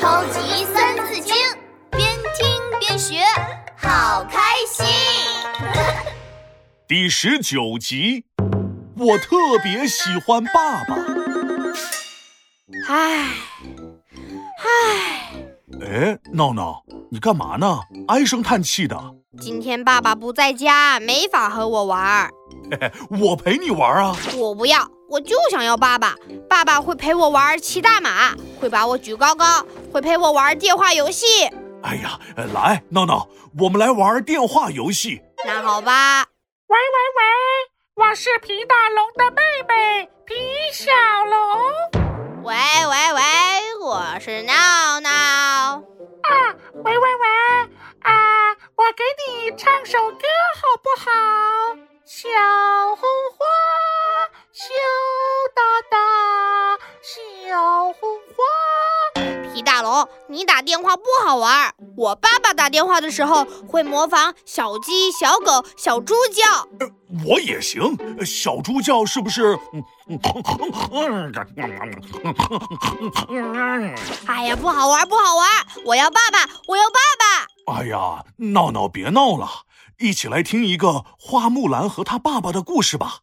超级三字经，边听边学，好开心。第十九集，我特别喜欢爸爸。唉，唉，哎，闹闹，你干嘛呢？唉声叹气的。今天爸爸不在家，没法和我玩儿。嘿嘿，我陪你玩啊。我不要，我就想要爸爸。爸爸会陪我玩骑大马，会把我举高高，会陪我玩电话游戏。哎呀，呃来，闹闹，我们来玩电话游戏。那好吧，喂喂喂，我是皮大龙的妹妹皮小龙喂喂喂，我是闹闹。啊！喂喂喂啊！我给你唱首歌好不好？小花。皮大龙，你打电话不好玩儿。我爸爸打电话的时候会模仿小鸡、小狗、小猪叫。我也行。呃小猪叫是不是？哎呀，不好玩儿，不好玩儿！我要爸爸，我要爸爸。哎呀，闹闹别闹了，一起来听一个花木兰和她爸爸的故事吧。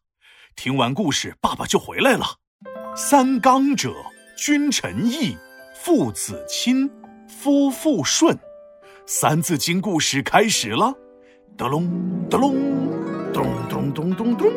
听完故事，爸爸就回来了。三纲者，君臣义，父子亲，夫妇顺。三字经故事开始了，咚隆咚隆咚咚咚咚咚。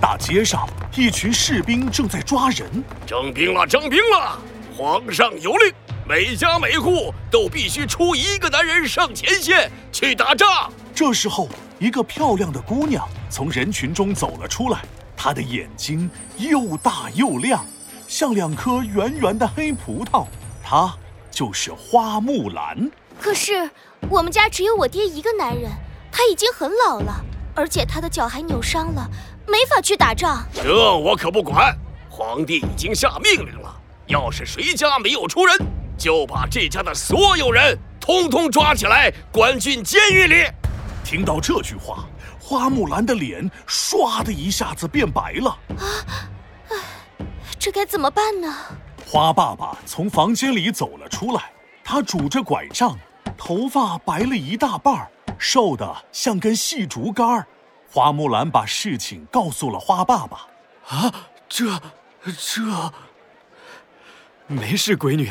大街上，一群士兵正在抓人。征兵了，征兵了！皇上有令，每家每户都必须出一个男人上前线去打仗。这时候，一个漂亮的姑娘从人群中走了出来，她的眼睛又大又亮，像两颗圆圆的黑葡萄。她就是花木兰。可是我们家只有我爹一个男人，他已经很老了，而且他的脚还扭伤了，没法去打仗。这我可不管，皇帝已经下命令了，要是谁家没有出人，就把这家的所有人通通抓起来，关进监狱里。听到这句话，花木兰的脸唰的一下子变白了。这该怎么办呢？花爸爸从房间里走了出来，他拄着拐杖，头发白了一大半儿，瘦的像根细竹竿儿。花木兰把事情告诉了花爸爸。啊，这这没事，闺女，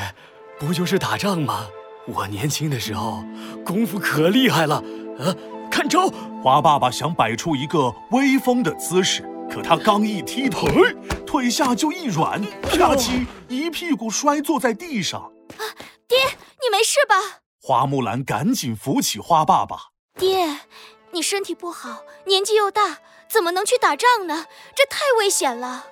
不就是打仗吗？我年轻的时候功夫可厉害了。啊，看招！花爸爸想摆出一个威风的姿势，可他刚一踢腿，腿下就一软，啪叽，一屁股摔坐在地上。啊爹，你没事吧？花木兰赶紧扶起花爸爸。爹，你身体不好，年纪又大，怎么能去打仗呢？这太危险了。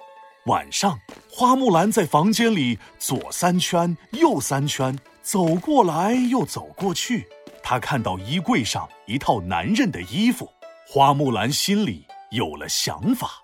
晚上，花木兰在房间里左三圈，右三圈，走过来又走过去。她看到衣柜上一套男人的衣服，花木兰心里有了想法。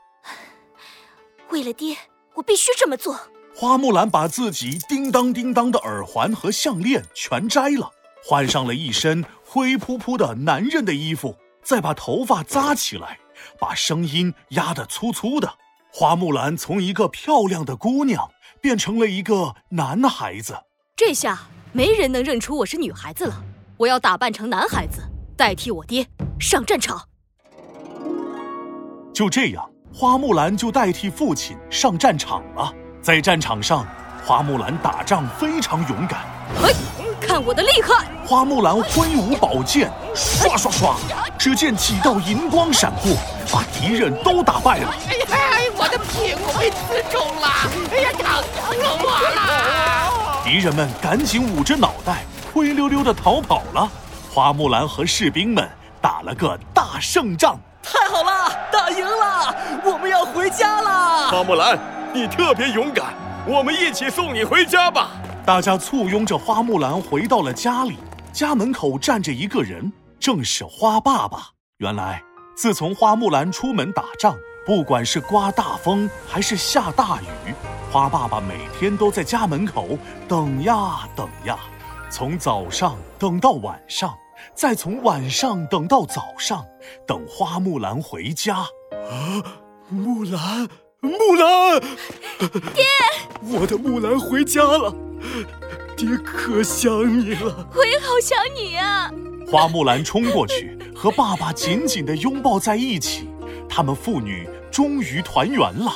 为了爹，我必须这么做。花木兰把自己叮当叮当的耳环和项链全摘了，换上了一身灰扑扑的男人的衣服，再把头发扎起来，把声音压得粗粗的。花木兰从一个漂亮的姑娘变成了一个男孩子。这下没人能认出我是女孩子了。我要打扮成男孩子，代替我爹上战场。就这样，花木兰就代替父亲上战场了。在战场上，花木兰打仗非常勇敢。嘿，看我的厉害！花木兰挥舞宝剑，刷刷刷，只见几道银光闪过，把敌人都打败了。哎呀，我的屁股被刺中了！哎呀，疼死我了！敌人们赶紧捂着脑袋，灰溜溜的逃跑了。花木兰和士兵们打了个大胜仗。太好了，打赢了，我们要回家了。花木兰，你特别勇敢，我们一起送你回家吧。大家簇拥着花木兰回到了家里，家门口站着一个人，正是花爸爸。原来，自从花木兰出门打仗，不管是刮大风还是下大雨，花爸爸每天都在家门口等呀等呀，从早上等到晚上，再从晚上等到早上，等花木兰回家。啊，木兰，木兰，爹，我的木兰回家了。爹可想你了。我也好想你呀！花木兰冲过去，和爸爸紧紧地拥抱在一起。他们父女终于团圆了。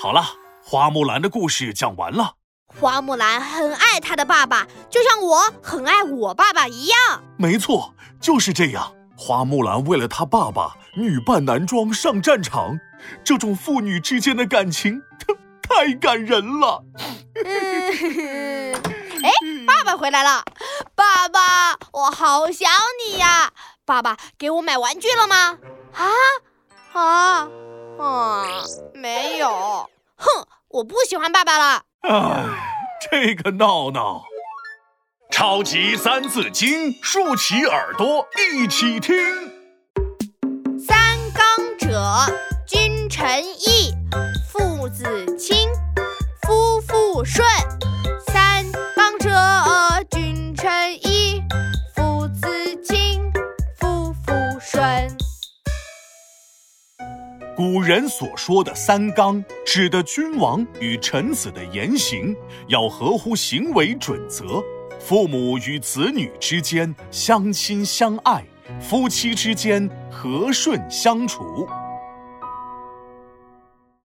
好了，花木兰的故事讲完了。花木兰很爱她的爸爸，就像我很爱我爸爸一样。没错，就是这样。花木兰为了她爸爸，女扮男装上战场，这种父女之间的感情，太感人了。哎，爸爸回来了！爸爸，我好想你呀！爸爸给我买玩具了吗？啊啊啊！没有。哼，我不喜欢爸爸了。唉，这个闹闹。超级三字经，竖起耳朵一起听。三纲者，君臣义，父子亲，夫妇顺。人所说的三纲，指的君王与臣子的言行要合乎行为准则。父母与子女之间相亲相爱，夫妻之间和顺相处。